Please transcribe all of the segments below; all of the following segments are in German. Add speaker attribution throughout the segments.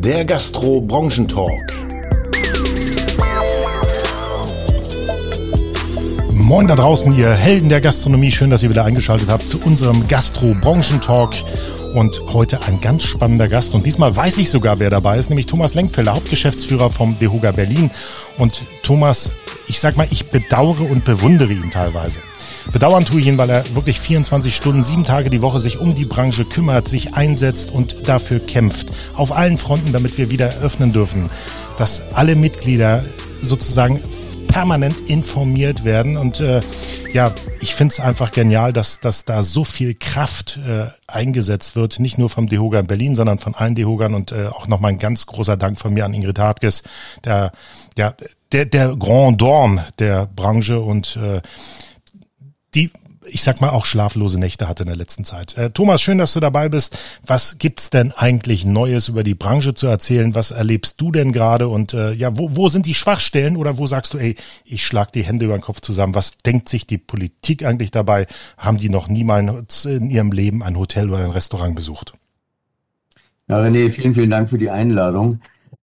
Speaker 1: der Gastro-Branchentalk. Moin da draußen, ihr Helden der Gastronomie. Schön, dass ihr wieder eingeschaltet habt zu unserem Gastro-Branchentalk. Und heute ein ganz spannender Gast. Und diesmal weiß ich sogar, wer dabei ist, nämlich Thomas Lenkfelder, Hauptgeschäftsführer vom Dehuga Berlin. Und Thomas, ich sag mal, ich bedauere und bewundere ihn teilweise. Bedauern tue ich ihn, weil er wirklich 24 Stunden, sieben Tage die Woche sich um die Branche kümmert, sich einsetzt und dafür kämpft. Auf allen Fronten, damit wir wieder öffnen dürfen. Dass alle Mitglieder sozusagen permanent informiert werden. Und äh, ja, ich finde es einfach genial, dass, dass da so viel Kraft äh, eingesetzt wird, nicht nur vom Dehoga in Berlin, sondern von allen Dehogern und äh, auch nochmal ein ganz großer Dank von mir an Ingrid Hartges, der, ja, der, der Grand Dorn der Branche und äh, die ich sag mal, auch schlaflose Nächte hatte in der letzten Zeit. Äh, Thomas, schön, dass du dabei bist. Was gibt's denn eigentlich Neues über die Branche zu erzählen? Was erlebst du denn gerade? Und äh, ja, wo, wo sind die Schwachstellen oder wo sagst du, ey, ich schlag die Hände über den Kopf zusammen? Was denkt sich die Politik eigentlich dabei? Haben die noch niemals in ihrem Leben ein Hotel oder ein Restaurant besucht?
Speaker 2: Ja, René, vielen, vielen Dank für die Einladung.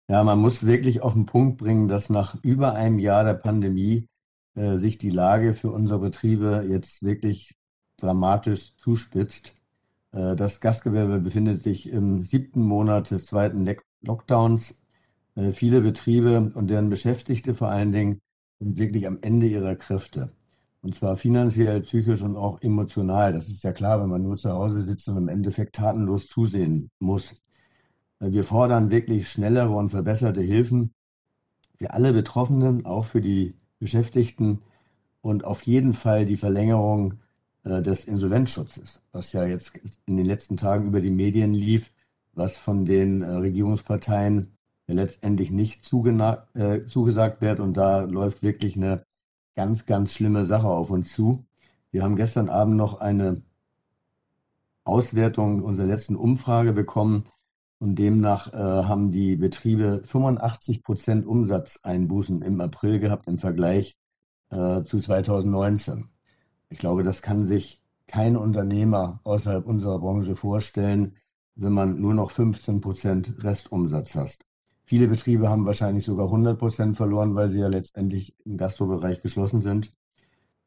Speaker 2: Ja, man muss wirklich auf den Punkt bringen, dass nach über einem Jahr der Pandemie sich die Lage für unsere Betriebe jetzt wirklich dramatisch zuspitzt. Äh, das Gastgewerbe befindet sich im siebten Monat des zweiten Lockdowns. Äh, viele Betriebe und deren Beschäftigte vor allen Dingen sind wirklich am Ende ihrer Kräfte. Und zwar finanziell, psychisch und auch emotional. Das ist ja klar, wenn man nur zu Hause sitzt und im Endeffekt tatenlos zusehen muss. Wir fordern wirklich schnellere und verbesserte Hilfen für alle Betroffenen, auch für die Beschäftigten und auf jeden Fall die Verlängerung äh, des Insolvenzschutzes, was ja jetzt in den letzten Tagen über die Medien lief, was von den äh, Regierungsparteien ja letztendlich nicht äh, zugesagt wird. Und da läuft wirklich eine ganz, ganz schlimme Sache auf uns zu. Wir haben gestern Abend noch eine Auswertung unserer letzten Umfrage bekommen, und demnach äh, haben die Betriebe 85 Prozent Umsatzeinbußen im April gehabt im Vergleich äh, zu 2019. Ich glaube, das kann sich kein Unternehmer außerhalb unserer Branche vorstellen, wenn man nur noch 15 Prozent Restumsatz hat. Viele Betriebe haben wahrscheinlich sogar 100 Prozent verloren, weil sie ja letztendlich im Gastrobereich geschlossen sind.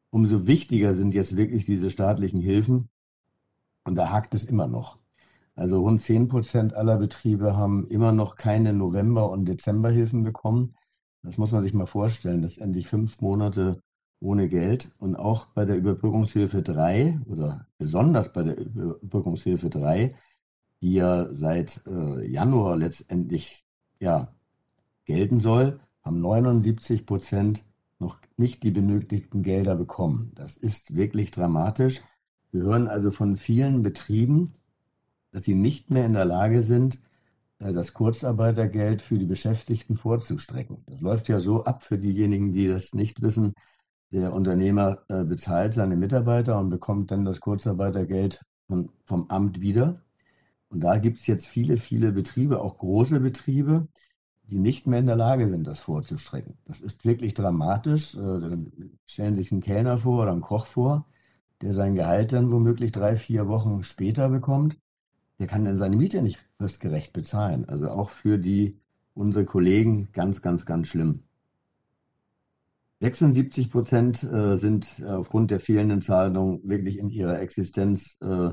Speaker 2: Umso wichtiger sind jetzt wirklich diese staatlichen Hilfen. Und da hakt es immer noch. Also rund 10 Prozent aller Betriebe haben immer noch keine November- und Dezemberhilfen bekommen. Das muss man sich mal vorstellen, das endlich fünf Monate ohne Geld. Und auch bei der Überbrückungshilfe 3 oder besonders bei der Überbrückungshilfe 3, die ja seit äh, Januar letztendlich ja, gelten soll, haben 79 Prozent noch nicht die benötigten Gelder bekommen. Das ist wirklich dramatisch. Wir hören also von vielen Betrieben, dass sie nicht mehr in der Lage sind, äh, das Kurzarbeitergeld für die Beschäftigten vorzustrecken. Das läuft ja so ab für diejenigen, die das nicht wissen. Der Unternehmer äh, bezahlt seine Mitarbeiter und bekommt dann das Kurzarbeitergeld vom Amt wieder. Und da gibt es jetzt viele, viele Betriebe, auch große Betriebe, die nicht mehr in der Lage sind, das vorzustrecken. Das ist wirklich dramatisch. Äh, dann stellen sich einen Kellner vor oder einen Koch vor, der sein Gehalt dann womöglich drei, vier Wochen später bekommt der kann dann seine Miete nicht fristgerecht bezahlen. Also auch für die unsere Kollegen ganz, ganz, ganz schlimm. 76 Prozent äh, sind aufgrund der fehlenden Zahlung wirklich in ihrer Existenz äh,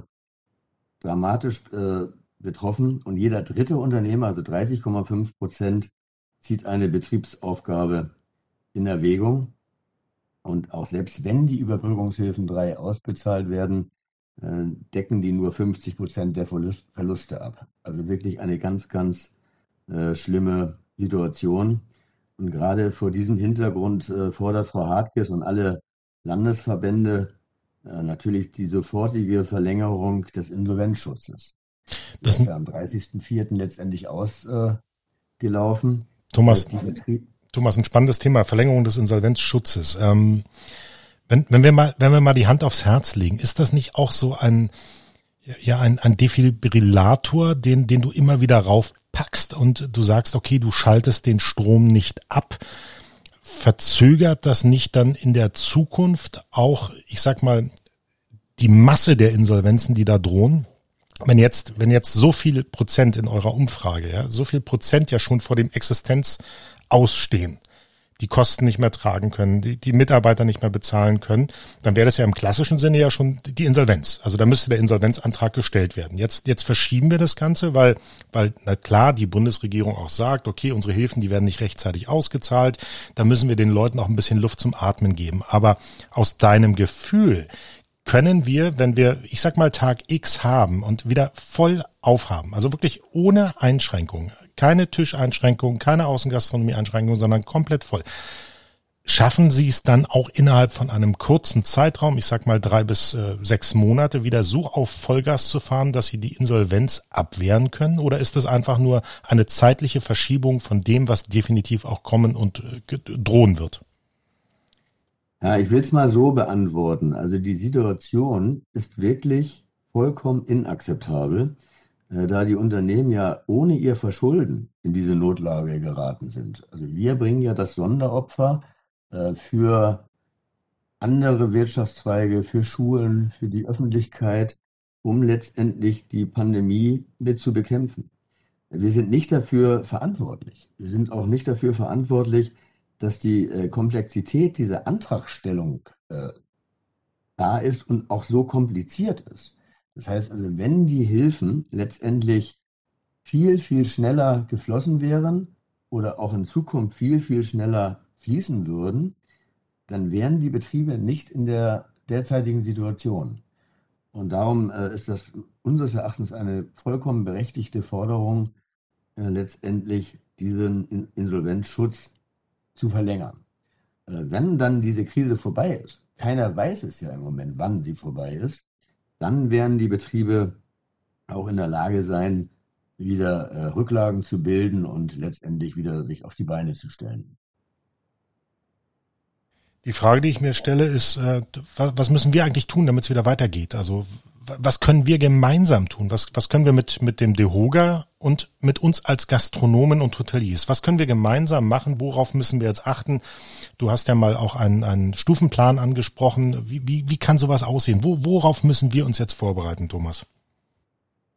Speaker 2: dramatisch äh, betroffen. Und jeder dritte Unternehmer, also 30,5 Prozent, zieht eine Betriebsaufgabe in Erwägung. Und auch selbst wenn die Überbrückungshilfen 3 ausbezahlt werden, äh, decken die nur 50 Prozent der Verluste ab. Also wirklich eine ganz, ganz äh, schlimme Situation. Und gerade vor diesem Hintergrund äh, fordert Frau Hartges und alle Landesverbände äh, natürlich die sofortige Verlängerung des Insolvenzschutzes. Das ist am 30.04. letztendlich ausgelaufen.
Speaker 1: Thomas, Thomas, ein spannendes Thema, Verlängerung des Insolvenzschutzes. Ähm, wenn, wenn wir mal, wenn wir mal die Hand aufs Herz legen, ist das nicht auch so ein, ja, ein, ein Defibrillator, den, den du immer wieder raufpackst und du sagst, okay, du schaltest den Strom nicht ab. Verzögert das nicht dann in der Zukunft auch, ich sag mal, die Masse der Insolvenzen, die da drohen? wenn jetzt, wenn jetzt so viele Prozent in eurer Umfrage, ja, so viel Prozent ja schon vor dem Existenz ausstehen, die Kosten nicht mehr tragen können, die, die Mitarbeiter nicht mehr bezahlen können, dann wäre das ja im klassischen Sinne ja schon die Insolvenz. Also da müsste der Insolvenzantrag gestellt werden. Jetzt, jetzt verschieben wir das Ganze, weil, weil, na klar, die Bundesregierung auch sagt, okay, unsere Hilfen, die werden nicht rechtzeitig ausgezahlt. Da müssen wir den Leuten auch ein bisschen Luft zum Atmen geben. Aber aus deinem Gefühl, können wir, wenn wir, ich sag mal, Tag X haben und wieder voll aufhaben, also wirklich ohne Einschränkungen, keine Tischeinschränkungen, keine Außengastronomie-Einschränkungen, sondern komplett voll. Schaffen Sie es dann auch innerhalb von einem kurzen Zeitraum, ich sag mal drei bis äh, sechs Monate, wieder so auf Vollgas zu fahren, dass Sie die Insolvenz abwehren können? Oder ist das einfach nur eine zeitliche Verschiebung von dem, was definitiv auch kommen und äh, drohen wird?
Speaker 2: Ja, ich will es mal so beantworten. Also die Situation ist wirklich vollkommen inakzeptabel. Äh, da die Unternehmen ja ohne ihr Verschulden in diese Notlage geraten sind. Also wir bringen ja das Sonderopfer äh, für andere Wirtschaftszweige, für Schulen, für die Öffentlichkeit, um letztendlich die Pandemie mit zu bekämpfen. Wir sind nicht dafür verantwortlich. Wir sind auch nicht dafür verantwortlich, dass die äh, Komplexität dieser Antragstellung da ist und auch so kompliziert ist. Das heißt also, wenn die Hilfen letztendlich viel, viel schneller geflossen wären oder auch in Zukunft viel, viel schneller fließen würden, dann wären die Betriebe nicht in der derzeitigen Situation. Und darum äh, ist das unseres Erachtens eine vollkommen berechtigte Forderung, äh, letztendlich diesen in Insolvenzschutz zu verlängern. Äh, wenn dann diese Krise vorbei ist, keiner weiß es ja im Moment, wann sie vorbei ist, dann werden die Betriebe auch in der Lage sein, wieder äh, Rücklagen zu bilden und letztendlich wieder sich auf die Beine zu stellen.
Speaker 1: Die Frage, die ich mir stelle, ist, äh, was müssen wir eigentlich tun, damit es wieder weitergeht? Also was können wir gemeinsam tun? Was, was können wir mit, mit dem DeHoga und mit uns als Gastronomen und Hoteliers? Was können wir gemeinsam machen? Worauf müssen wir jetzt achten? Du hast ja mal auch einen, einen Stufenplan angesprochen. Wie, wie, wie kann sowas aussehen? Wo, worauf müssen wir uns jetzt vorbereiten, Thomas?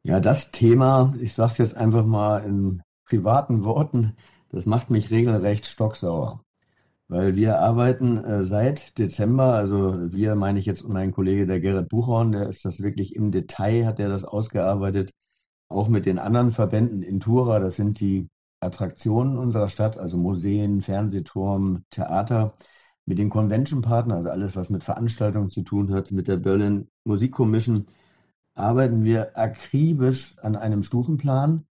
Speaker 2: Ja, das Thema, ich sage es jetzt einfach mal in privaten Worten, das macht mich regelrecht stocksauer. Weil wir arbeiten äh, seit Dezember, also wir meine ich jetzt mein Kollege der Gerrit Buchhorn, der ist das wirklich im Detail, hat er das ausgearbeitet, auch mit den anderen Verbänden in Tura, das sind die Attraktionen unserer Stadt, also Museen, Fernsehturm, Theater, mit den Convention-Partnern, also alles, was mit Veranstaltungen zu tun hat, mit der Berlin Musik Commission, arbeiten wir akribisch an einem Stufenplan,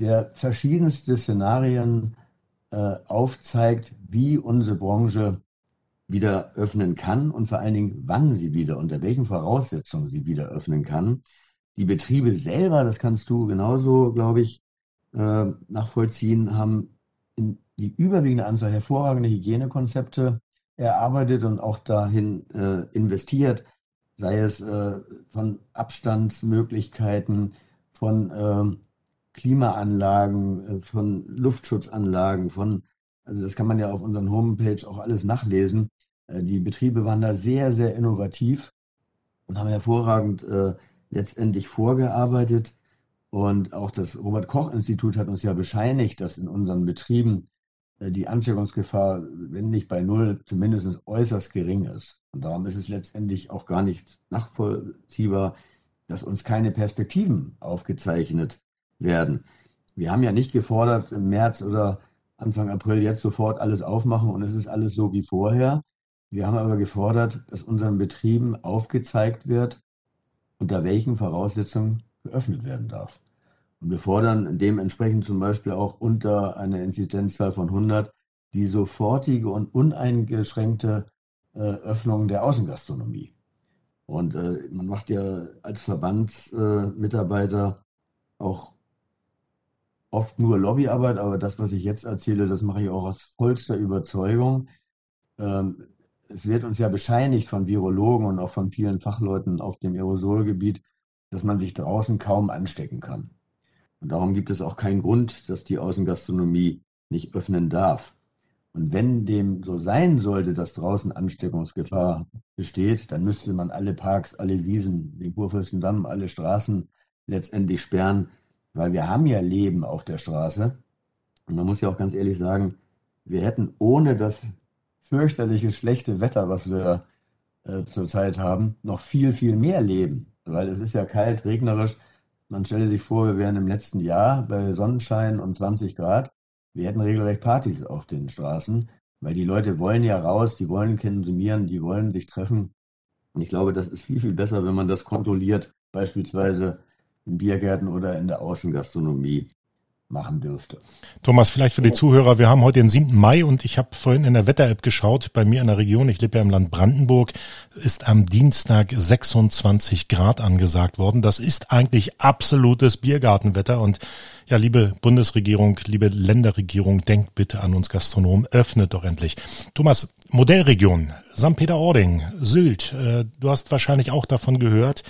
Speaker 2: der verschiedenste Szenarien äh, aufzeigt, wie unsere Branche wieder öffnen kann und vor allen Dingen, wann sie wieder, unter welchen Voraussetzungen sie wieder öffnen kann. Die Betriebe selber, das kannst du genauso, glaube ich, äh, nachvollziehen, haben in die überwiegende Anzahl hervorragende Hygienekonzepte erarbeitet und auch dahin äh, investiert, sei es von Abstandsmöglichkeiten, von ähm, Klimaanlagen, äh, von Luftschutzanlagen, von, also das kann man ja auf unseren Homepage auch alles nachlesen. Äh, die Betriebe waren da sehr, sehr innovativ und haben hervorragend äh, letztendlich vorgearbeitet. Und auch das Robert Koch Institut hat uns ja bescheinigt, dass in unseren Betrieben die Ansteckungsgefahr, wenn nicht bei null, zumindest äußerst gering ist. Und darum ist es letztendlich auch gar nicht nachvollziehbar, dass uns keine Perspektiven aufgezeichnet werden. Wir haben ja nicht gefordert, im März oder Anfang April jetzt sofort alles aufmachen und es ist alles so wie vorher. Wir haben aber gefordert, dass unseren Betrieben aufgezeigt wird, unter welchen Voraussetzungen geöffnet werden darf. Und wir fordern dementsprechend zum Beispiel auch unter einer Inzidenzzahl von 100 die sofortige und uneingeschränkte äh, Öffnung der Außengastronomie. Und äh, man macht ja als Verbandsmitarbeiter äh, auch oft nur Lobbyarbeit, aber das, was ich jetzt erzähle, das mache ich auch aus vollster Überzeugung. Ähm, es wird uns ja bescheinigt von Virologen und auch von vielen Fachleuten auf dem Aerosolgebiet, dass man sich draußen kaum anstecken kann. Und darum gibt es auch keinen Grund, dass die Außengastronomie nicht öffnen darf. Und wenn dem so sein sollte, dass draußen Ansteckungsgefahr besteht, dann müsste man alle Parks, alle Wiesen, den Kurfürstendamm, alle Straßen letztendlich sperren, weil wir haben ja Leben auf der Straße. Und man muss ja auch ganz ehrlich sagen, wir hätten ohne das fürchterliche schlechte Wetter, was wir äh, zurzeit haben, noch viel, viel mehr Leben. Weil es ist ja kalt, regnerisch. Man stelle sich vor, wir wären im letzten Jahr bei Sonnenschein und 20 Grad. Wir hätten regelrecht Partys auf den Straßen, weil die Leute wollen ja raus, die wollen konsumieren, die wollen sich treffen. Und ich glaube, das ist viel, viel besser, wenn man das kontrolliert, beispielsweise in Biergärten oder in der Außengastronomie machen dürfte.
Speaker 1: Thomas, vielleicht für die Zuhörer, wir haben heute den 7. Mai und ich habe vorhin in der Wetter-App geschaut, bei mir in der Region, ich lebe ja im Land Brandenburg, ist am Dienstag 26 Grad angesagt worden. Das ist eigentlich absolutes Biergartenwetter und ja, liebe Bundesregierung, liebe Länderregierung, denkt bitte an uns Gastronomen, öffnet doch endlich. Thomas, Modellregion, St. Peter-Ording, Sylt, äh, du hast wahrscheinlich auch davon gehört,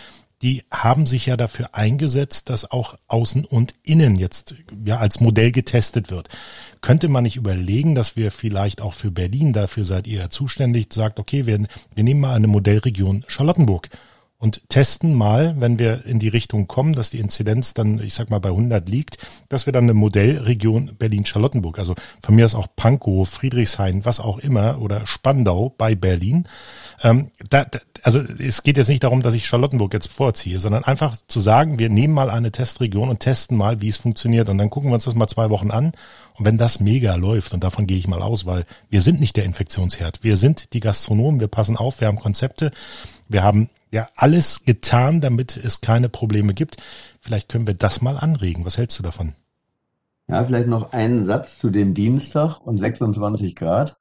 Speaker 1: die haben sich ja dafür eingesetzt, dass auch Außen und Innen jetzt ja als Modell getestet wird. Könnte man nicht überlegen, dass wir vielleicht auch für Berlin, dafür seid ihr ja zuständig, sagt, okay, wir, wir nehmen mal eine Modellregion Charlottenburg und testen mal, wenn wir in die Richtung kommen, dass die Inzidenz dann, ich sag mal, bei 100 liegt, dass wir dann eine Modellregion Berlin-Charlottenburg, also von mir aus auch Pankow, Friedrichshain, was auch immer, oder Spandau bei Berlin. Ähm, da, da, also es geht jetzt nicht darum, dass ich Charlottenburg jetzt vorziehe, sondern einfach zu sagen, wir nehmen mal eine Testregion und testen mal, wie es funktioniert. Und dann gucken wir uns das mal zwei Wochen an. Und wenn das mega läuft, und davon gehe ich mal aus, weil wir sind nicht der Infektionsherd, wir sind die Gastronomen, wir passen auf, wir haben Konzepte, wir haben ja alles getan, damit es keine Probleme gibt. Vielleicht können wir das mal anregen. Was hältst du davon?
Speaker 2: Ja, vielleicht noch einen Satz zu dem Dienstag und 26 Grad.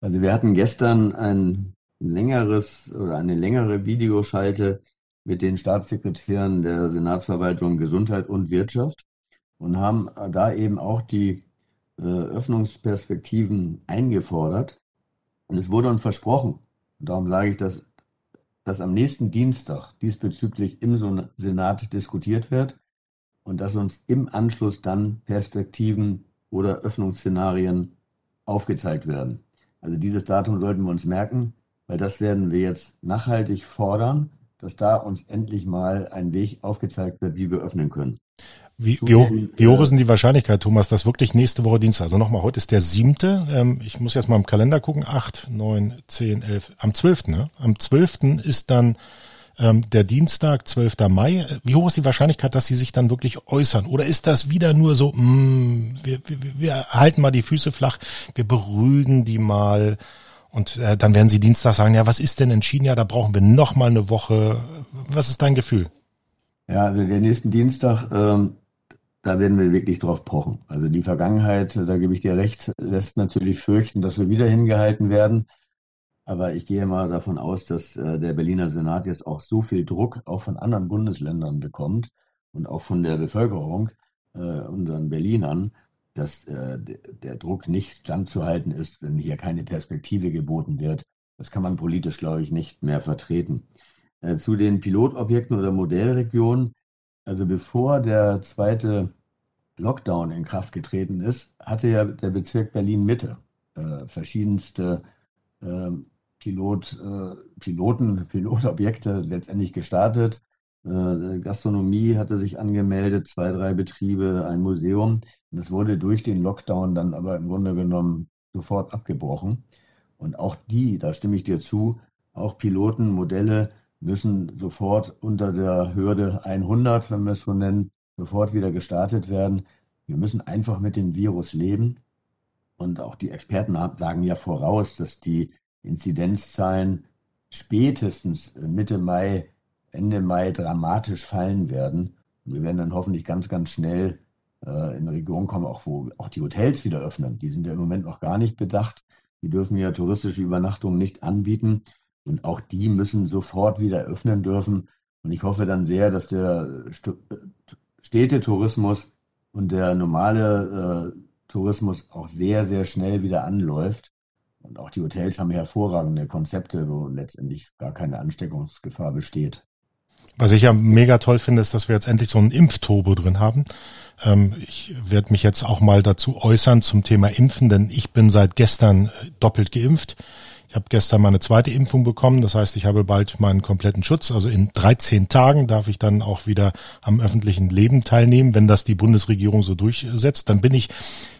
Speaker 2: Also wir hatten gestern ein längeres oder eine längere Videoschalte mit den Staatssekretären der Senatsverwaltung Gesundheit und Wirtschaft und haben da eben auch die äh, Öffnungsperspektiven eingefordert. Und es wurde uns versprochen, darum sage ich, dass dass am nächsten Dienstag diesbezüglich im Senat diskutiert wird und dass uns im Anschluss dann Perspektiven oder Öffnungsszenarien aufgezeigt werden. Also dieses Datum sollten wir uns merken, weil das werden wir jetzt nachhaltig fordern, dass da uns endlich mal ein Weg aufgezeigt wird, wie wir öffnen können.
Speaker 1: Wie, wie, hoch, wie hoch ist denn die Wahrscheinlichkeit, Thomas, dass wirklich nächste Woche Dienstag, also nochmal, heute ist der siebte, ähm, ich muss jetzt mal im Kalender gucken, acht, neun, zehn, elf, am zwölften, ne? Am zwölften ist dann ähm, der Dienstag, 12. Mai. Wie hoch ist die Wahrscheinlichkeit, dass sie sich dann wirklich äußern? Oder ist das wieder nur so, mh, mm, wir, wir, wir halten mal die Füße flach, wir beruhigen die mal und äh, dann werden sie Dienstag sagen, ja, was ist denn entschieden? Ja, da brauchen wir noch mal eine Woche. Was ist dein Gefühl?
Speaker 2: Ja, also der nächsten Dienstag ähm, da werden wir wirklich drauf pochen. Also die Vergangenheit, da gebe ich dir recht, lässt natürlich fürchten, dass wir wieder hingehalten werden. Aber ich gehe mal davon aus, dass äh, der Berliner Senat jetzt auch so viel Druck auch von anderen Bundesländern bekommt und auch von der Bevölkerung, äh, unseren Berlinern, dass äh, der Druck nicht standzuhalten ist, wenn hier keine Perspektive geboten wird. Das kann man politisch, glaube ich, nicht mehr vertreten. Äh, zu den Pilotobjekten oder Modellregionen also bevor der zweite Lockdown in Kraft getreten ist, hatte ja der Bezirk Berlin Mitte äh, verschiedenste äh, Pilot, äh, Piloten, Pilotobjekte letztendlich gestartet. Äh, Gastronomie hatte sich angemeldet, zwei, drei Betriebe, ein Museum. Das wurde durch den Lockdown dann aber im Grunde genommen sofort abgebrochen. Und auch die, da stimme ich dir zu, auch Piloten, Modelle müssen sofort unter der Hürde 100, wenn wir es so nennen, sofort wieder gestartet werden. Wir müssen einfach mit dem Virus leben. Und auch die Experten sagen ja voraus, dass die Inzidenzzahlen spätestens Mitte Mai, Ende Mai dramatisch fallen werden. Und wir werden dann hoffentlich ganz, ganz schnell äh, in eine Region kommen, auch wo auch die Hotels wieder öffnen. Die sind ja im Moment noch gar nicht bedacht. Die dürfen ja touristische Übernachtungen nicht anbieten. Und auch die müssen sofort wieder öffnen dürfen. Und ich hoffe dann sehr, dass der Städtetourismus und der normale äh, Tourismus auch sehr, sehr schnell wieder anläuft. Und auch die Hotels haben hervorragende Konzepte, wo letztendlich gar keine Ansteckungsgefahr besteht.
Speaker 1: Was ich ja mega toll finde, ist, dass wir jetzt endlich so einen Impfturbo drin haben. Ähm, ich werde mich jetzt auch mal dazu äußern zum Thema Impfen, denn ich bin seit gestern doppelt geimpft. Ich habe gestern meine zweite Impfung bekommen. Das heißt, ich habe bald meinen kompletten Schutz. Also in 13 Tagen darf ich dann auch wieder am öffentlichen Leben teilnehmen, wenn das die Bundesregierung so durchsetzt. Dann bin ich,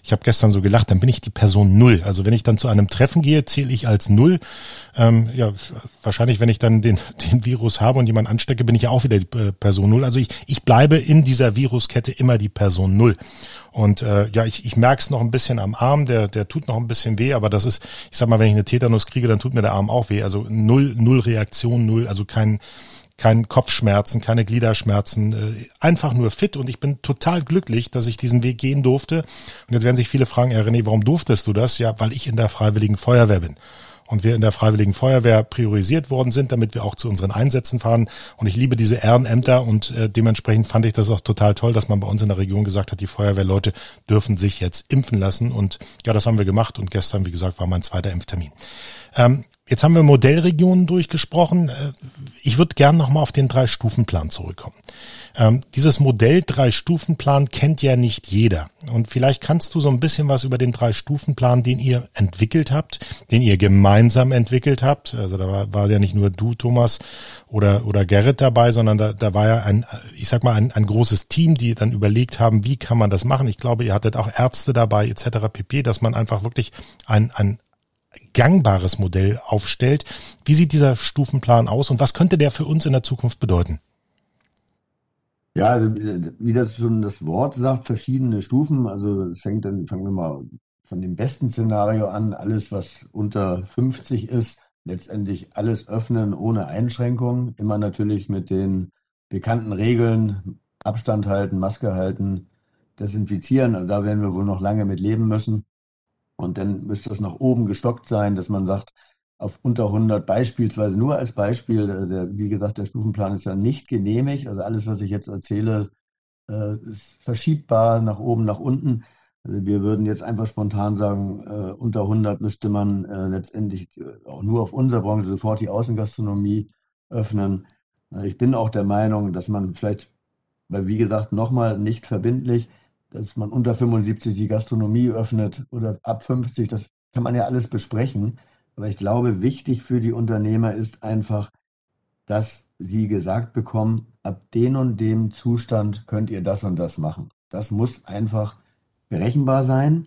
Speaker 1: ich habe gestern so gelacht, dann bin ich die Person Null. Also wenn ich dann zu einem Treffen gehe, zähle ich als Null. Ähm, ja, wahrscheinlich, wenn ich dann den, den Virus habe und jemand anstecke, bin ich ja auch wieder die äh, Person Null. Also ich, ich bleibe in dieser Viruskette immer die Person Null. Und äh, ja, ich, ich merke es noch ein bisschen am Arm, der, der tut noch ein bisschen weh, aber das ist, ich sag mal, wenn ich eine Tetanus kriege, dann tut mir der Arm auch weh. Also null, null Reaktion, null, also kein, kein Kopfschmerzen, keine Gliederschmerzen, äh, einfach nur fit und ich bin total glücklich, dass ich diesen Weg gehen durfte. Und jetzt werden sich viele fragen, ja René, warum durftest du das? Ja, weil ich in der Freiwilligen Feuerwehr bin und wir in der Freiwilligen Feuerwehr priorisiert worden sind, damit wir auch zu unseren Einsätzen fahren. Und ich liebe diese Ehrenämter und äh, dementsprechend fand ich das auch total toll, dass man bei uns in der Region gesagt hat, die Feuerwehrleute dürfen sich jetzt impfen lassen. Und ja, das haben wir gemacht und gestern, wie gesagt, war mein zweiter Impftermin. Ähm, Jetzt haben wir Modellregionen durchgesprochen. Äh, ich würde gern nochmal auf den Drei-Stufen-Plan zurückkommen. Ähm, dieses Modell Drei-Stufen-Plan kennt ja nicht jeder. Und vielleicht kannst du so ein bisschen was über den Drei-Stufen-Plan, den ihr entwickelt habt, den ihr gemeinsam entwickelt habt. Also da war, war ja nicht nur du, Thomas, oder, oder Gerrit dabei, sondern da, da war ja ein, ich sag mal, ein, ein großes Team, die dann überlegt haben, wie kann man das machen. Ich glaube, ihr hattet auch Ärzte dabei, etc. pp, dass man einfach wirklich ein, ein, gangbares Modell aufstellt. Wie sieht dieser Stufenplan aus und was könnte der für uns in der Zukunft bedeuten?
Speaker 2: Ja, also wie das schon das Wort sagt, verschiedene Stufen. Also es fängt dann, fangen wir mal von dem besten Szenario an, alles was unter 50 ist, letztendlich alles öffnen ohne Einschränkungen, immer natürlich mit den bekannten Regeln, Abstand halten, Maske halten, desinfizieren. Also da werden wir wohl noch lange mit leben müssen. Und dann müsste das nach oben gestockt sein, dass man sagt, auf unter 100 beispielsweise nur als Beispiel, äh, der, wie gesagt, der Stufenplan ist ja nicht genehmigt. Also alles, was ich jetzt erzähle, äh, ist verschiebbar nach oben, nach unten. Also wir würden jetzt einfach spontan sagen, äh, unter 100 müsste man letztendlich auch nur auf unserer Branche sofort die Außengastronomie öffnen. Ich bin auch der Meinung, dass man vielleicht, weil wie gesagt, nochmal nicht verbindlich, dass man unter 75 die Gastronomie öffnet oder ab 50, das kann man ja alles besprechen. Aber ich glaube, wichtig für die Unternehmer ist einfach, dass sie gesagt bekommen, ab den und dem Zustand könnt ihr das und das machen. Das muss einfach berechenbar sein,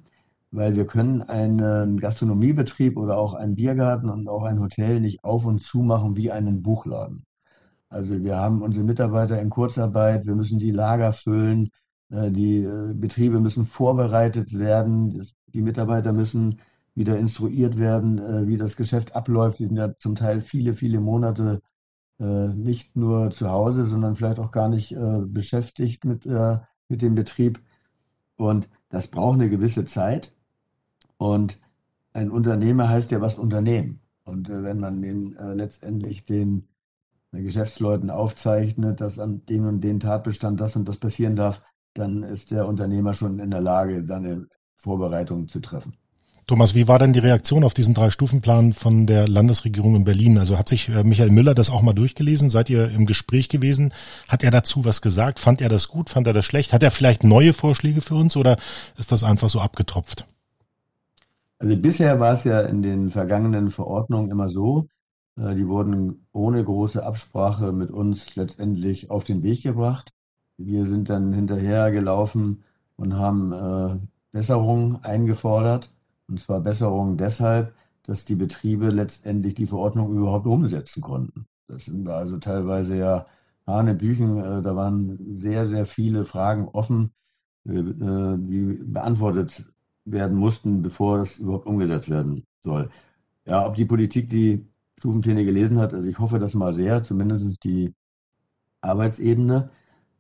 Speaker 2: weil wir können einen Gastronomiebetrieb oder auch einen Biergarten und auch ein Hotel nicht auf und zu machen wie einen Buchladen. Also wir haben unsere Mitarbeiter in Kurzarbeit, wir müssen die Lager füllen, die äh, Betriebe müssen vorbereitet werden. Die Mitarbeiter müssen wieder instruiert werden, äh, wie das Geschäft abläuft. Die sind ja zum Teil viele, viele Monate nicht nur zu Hause, sondern vielleicht auch gar nicht beschäftigt mit, mit dem Betrieb. Und das braucht eine gewisse Zeit. Und ein Unternehmer heißt ja was unternehmen. Und wenn man den, letztendlich den Geschäftsleuten aufzeichnet, dass an dem und den Tatbestand das und das passieren darf, dann ist der Unternehmer schon in der Lage, seine Vorbereitungen zu treffen.
Speaker 1: Thomas, wie war denn die Reaktion auf diesen Drei-Stufen-Plan von der Landesregierung in Berlin? Also hat sich äh, Michael Müller das auch mal durchgelesen? Seid ihr im Gespräch gewesen? Hat er dazu was gesagt? Fand er das gut? Fand er das schlecht? Hat er vielleicht neue Vorschläge für uns oder ist das einfach so abgetropft?
Speaker 2: Also bisher war es ja in den vergangenen Verordnungen immer so, äh, die wurden ohne große Absprache mit uns letztendlich auf den Weg gebracht. Wir sind dann hinterher gelaufen und haben äh, Besserungen eingefordert. Und zwar Besserungen deshalb, dass die Betriebe letztendlich die Verordnung überhaupt umsetzen konnten. Das sind also teilweise ja Hanebüchen. Äh, da waren sehr, sehr viele Fragen offen, äh, die beantwortet werden mussten, bevor das überhaupt umgesetzt werden soll. Ja, ob die Politik die Stufenpläne gelesen hat, also ich hoffe das mal sehr, zumindest die Arbeitsebene.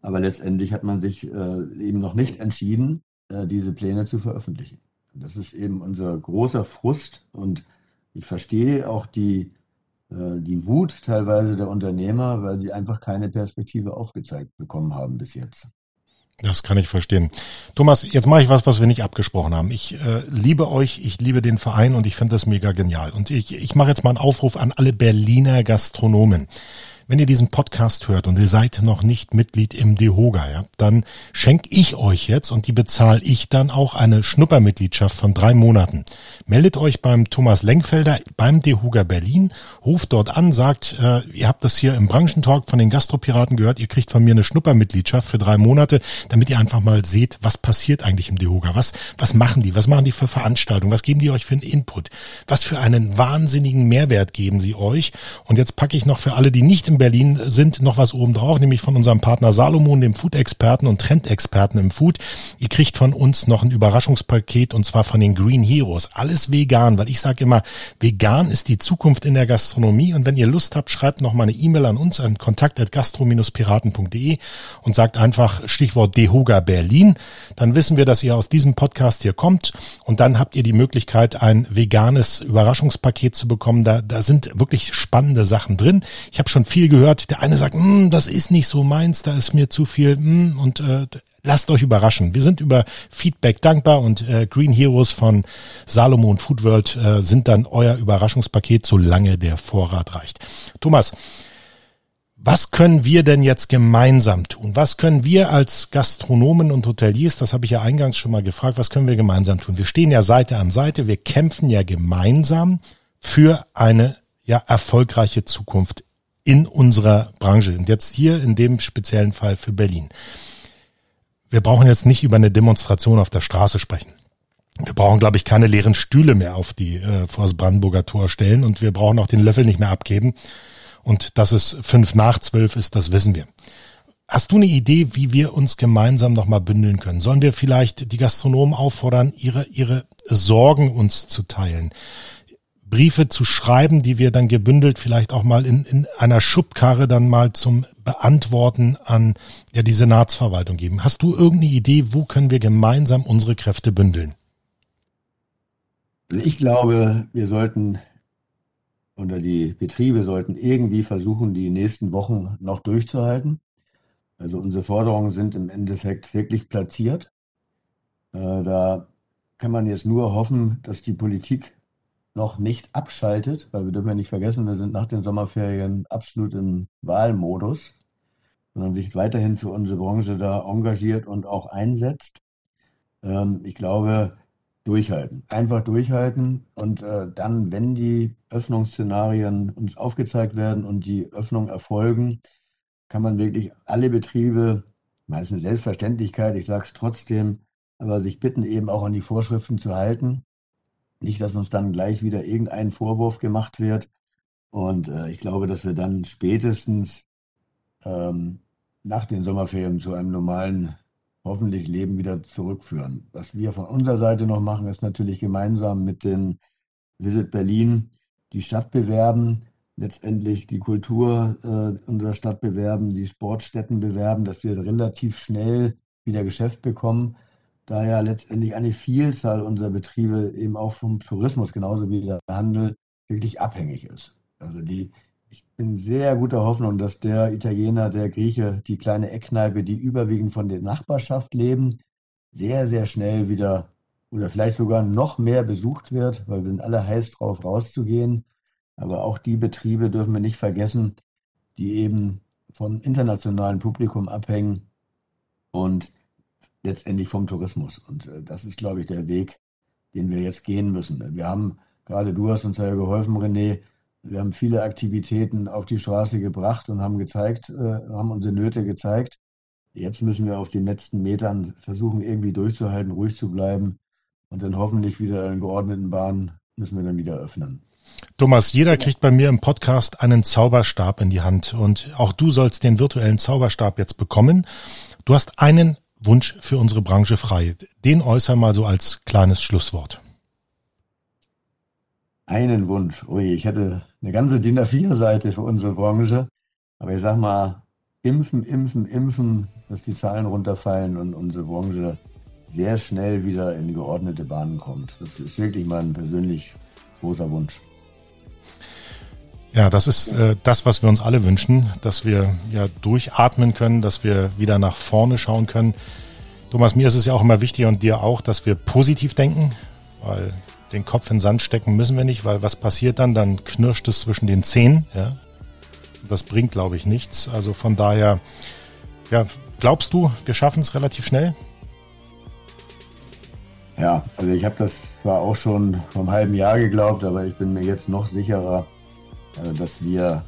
Speaker 2: Aber letztendlich hat man sich äh, eben noch nicht entschieden, äh, diese Pläne zu veröffentlichen. Das ist eben unser großer Frust und ich verstehe auch die, äh, die Wut teilweise der Unternehmer, weil sie einfach keine Perspektive aufgezeigt bekommen haben bis jetzt.
Speaker 1: Das kann ich verstehen. Thomas, jetzt mache ich was, was wir nicht abgesprochen haben. Ich äh, liebe euch, ich liebe den Verein und ich finde das mega genial. Und ich, ich mache jetzt mal einen Aufruf an alle Berliner Gastronomen. Wenn ihr diesen Podcast hört und ihr seid noch nicht Mitglied im DEHOGA, ja, dann schenke ich euch jetzt und die bezahle ich dann auch eine Schnuppermitgliedschaft von drei Monaten. Meldet euch beim Thomas Lenkfelder beim DEHOGA Berlin, ruft dort an, sagt, äh, ihr habt das hier im Branchentalk von den Gastropiraten gehört, ihr kriegt von mir eine Schnuppermitgliedschaft für drei Monate, damit ihr einfach mal seht, was passiert eigentlich im DEHOGA, was, was machen die, was machen die für Veranstaltungen, was geben die euch für einen Input, was für einen wahnsinnigen Mehrwert geben sie euch. Und jetzt packe ich noch für alle, die nicht im Berlin sind noch was oben drauf, nämlich von unserem Partner Salomon, dem Food-Experten und Trendexperten im Food. Ihr kriegt von uns noch ein Überraschungspaket und zwar von den Green Heroes. Alles vegan, weil ich sage immer, vegan ist die Zukunft in der Gastronomie und wenn ihr Lust habt, schreibt noch mal eine E-Mail an uns an kontakt.gastro-piraten.de und sagt einfach Stichwort Dehoga Berlin. Dann wissen wir, dass ihr aus diesem Podcast hier kommt und dann habt ihr die Möglichkeit, ein veganes Überraschungspaket zu bekommen. Da, da sind wirklich spannende Sachen drin. Ich habe schon viel gehört. Der eine sagt, hm, das ist nicht so meins, da ist mir zu viel hm, und äh, lasst euch überraschen. Wir sind über Feedback dankbar und äh, Green Heroes von Salomo Food World äh, sind dann euer Überraschungspaket, solange der Vorrat reicht. Thomas, was können wir denn jetzt gemeinsam tun? Was können wir als Gastronomen und Hoteliers, das habe ich ja eingangs schon mal gefragt, was können wir gemeinsam tun? Wir stehen ja Seite an Seite, wir kämpfen ja gemeinsam für eine ja erfolgreiche Zukunft in unserer Branche und jetzt hier in dem speziellen Fall für Berlin. Wir brauchen jetzt nicht über eine Demonstration auf der Straße sprechen. Wir brauchen, glaube ich, keine leeren Stühle mehr auf die äh, vor das Brandenburger Tor stellen und wir brauchen auch den Löffel nicht mehr abgeben. Und dass es fünf nach zwölf ist, das wissen wir. Hast du eine Idee, wie wir uns gemeinsam nochmal bündeln können? Sollen wir vielleicht die Gastronomen auffordern, ihre, ihre Sorgen uns zu teilen? Briefe zu schreiben, die wir dann gebündelt vielleicht auch mal in, in einer Schubkarre dann mal zum Beantworten an ja, die Senatsverwaltung geben. Hast du irgendeine Idee, wo können wir gemeinsam unsere Kräfte bündeln?
Speaker 2: Ich glaube, wir sollten oder die Betriebe sollten irgendwie versuchen, die nächsten Wochen noch durchzuhalten. Also unsere Forderungen sind im Endeffekt wirklich platziert. Äh, da kann man jetzt nur hoffen, dass die Politik noch nicht abschaltet, weil wir dürfen ja nicht vergessen, wir sind nach den Sommerferien absolut im Wahlmodus, sondern sich weiterhin für unsere Branche da engagiert und auch einsetzt. Ähm, ich glaube, durchhalten, einfach durchhalten und äh, dann, wenn die Öffnungsszenarien uns aufgezeigt werden und die Öffnung erfolgen, kann man wirklich alle Betriebe, meistens Selbstverständlichkeit, ich sage es trotzdem, aber sich bitten, eben auch an die Vorschriften zu halten nicht, dass uns dann gleich wieder irgendein Vorwurf gemacht wird. Und äh, ich glaube, dass wir dann spätestens ähm, nach den Sommerferien zu einem normalen, hoffentlich Leben wieder zurückführen. Was wir von unserer Seite noch machen, ist natürlich gemeinsam mit den Visit Berlin die Stadt bewerben, letztendlich die Kultur äh, unserer Stadt bewerben, die Sportstätten bewerben, dass wir relativ schnell wieder Geschäft bekommen da ja letztendlich eine Vielzahl unserer Betriebe eben auch vom Tourismus genauso wie der Handel wirklich abhängig ist. Also die, ich bin sehr guter Hoffnung, dass der Italiener, der Grieche, die kleine Eckkneipe, die überwiegend von der Nachbarschaft leben, sehr, sehr schnell wieder oder vielleicht sogar noch mehr besucht wird, weil wir sind alle heiß drauf, rauszugehen. Aber auch die Betriebe dürfen wir nicht vergessen, die eben von internationalem Publikum abhängen und letztendlich vom Tourismus. Und äh, das ist, glaube ich, der Weg, den wir jetzt gehen müssen. Wir haben, gerade du hast uns ja geholfen, René, wir haben viele Aktivitäten auf die Straße gebracht und haben gezeigt, äh, haben unsere Nöte gezeigt. Jetzt müssen wir auf den letzten Metern versuchen, irgendwie durchzuhalten, ruhig zu bleiben und dann hoffentlich wieder in geordneten Bahnen müssen wir dann wieder öffnen.
Speaker 1: Thomas, jeder kriegt bei mir im Podcast einen Zauberstab in die Hand und auch du sollst den virtuellen Zauberstab jetzt bekommen. Du hast einen Wunsch für unsere Branche frei. Den äußern mal so als kleines Schlusswort.
Speaker 2: Einen Wunsch. Ui, ich hätte eine ganze DIN A4-Seite für unsere Branche. Aber ich sag mal, impfen, impfen, impfen, dass die Zahlen runterfallen und unsere Branche sehr schnell wieder in geordnete Bahnen kommt. Das ist wirklich mein persönlich großer Wunsch.
Speaker 1: Ja, das ist äh, das, was wir uns alle wünschen, dass wir ja durchatmen können, dass wir wieder nach vorne schauen können. Thomas, mir ist es ja auch immer wichtig und dir auch, dass wir positiv denken, weil den Kopf in den Sand stecken müssen wir nicht, weil was passiert dann? Dann knirscht es zwischen den Zähnen. Ja? das bringt, glaube ich, nichts. Also von daher, ja, glaubst du, wir schaffen es relativ schnell?
Speaker 2: Ja, also ich habe das zwar auch schon vor einem halben Jahr geglaubt, aber ich bin mir jetzt noch sicherer, dass wir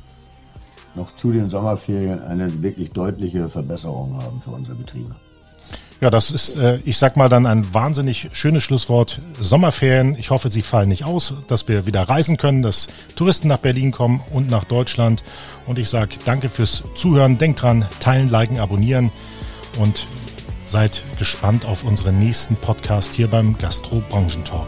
Speaker 2: noch zu den Sommerferien eine wirklich deutliche Verbesserung haben für unsere Betriebe.
Speaker 1: Ja, das ist, äh, ich sag mal dann ein wahnsinnig schönes Schlusswort. Sommerferien. Ich hoffe, sie fallen nicht aus, dass wir wieder reisen können, dass Touristen nach Berlin kommen und nach Deutschland. Und ich sag danke fürs Zuhören. Denkt dran, teilen, liken, abonnieren und seid gespannt auf unseren nächsten Podcast hier beim Gastro Branchentalk.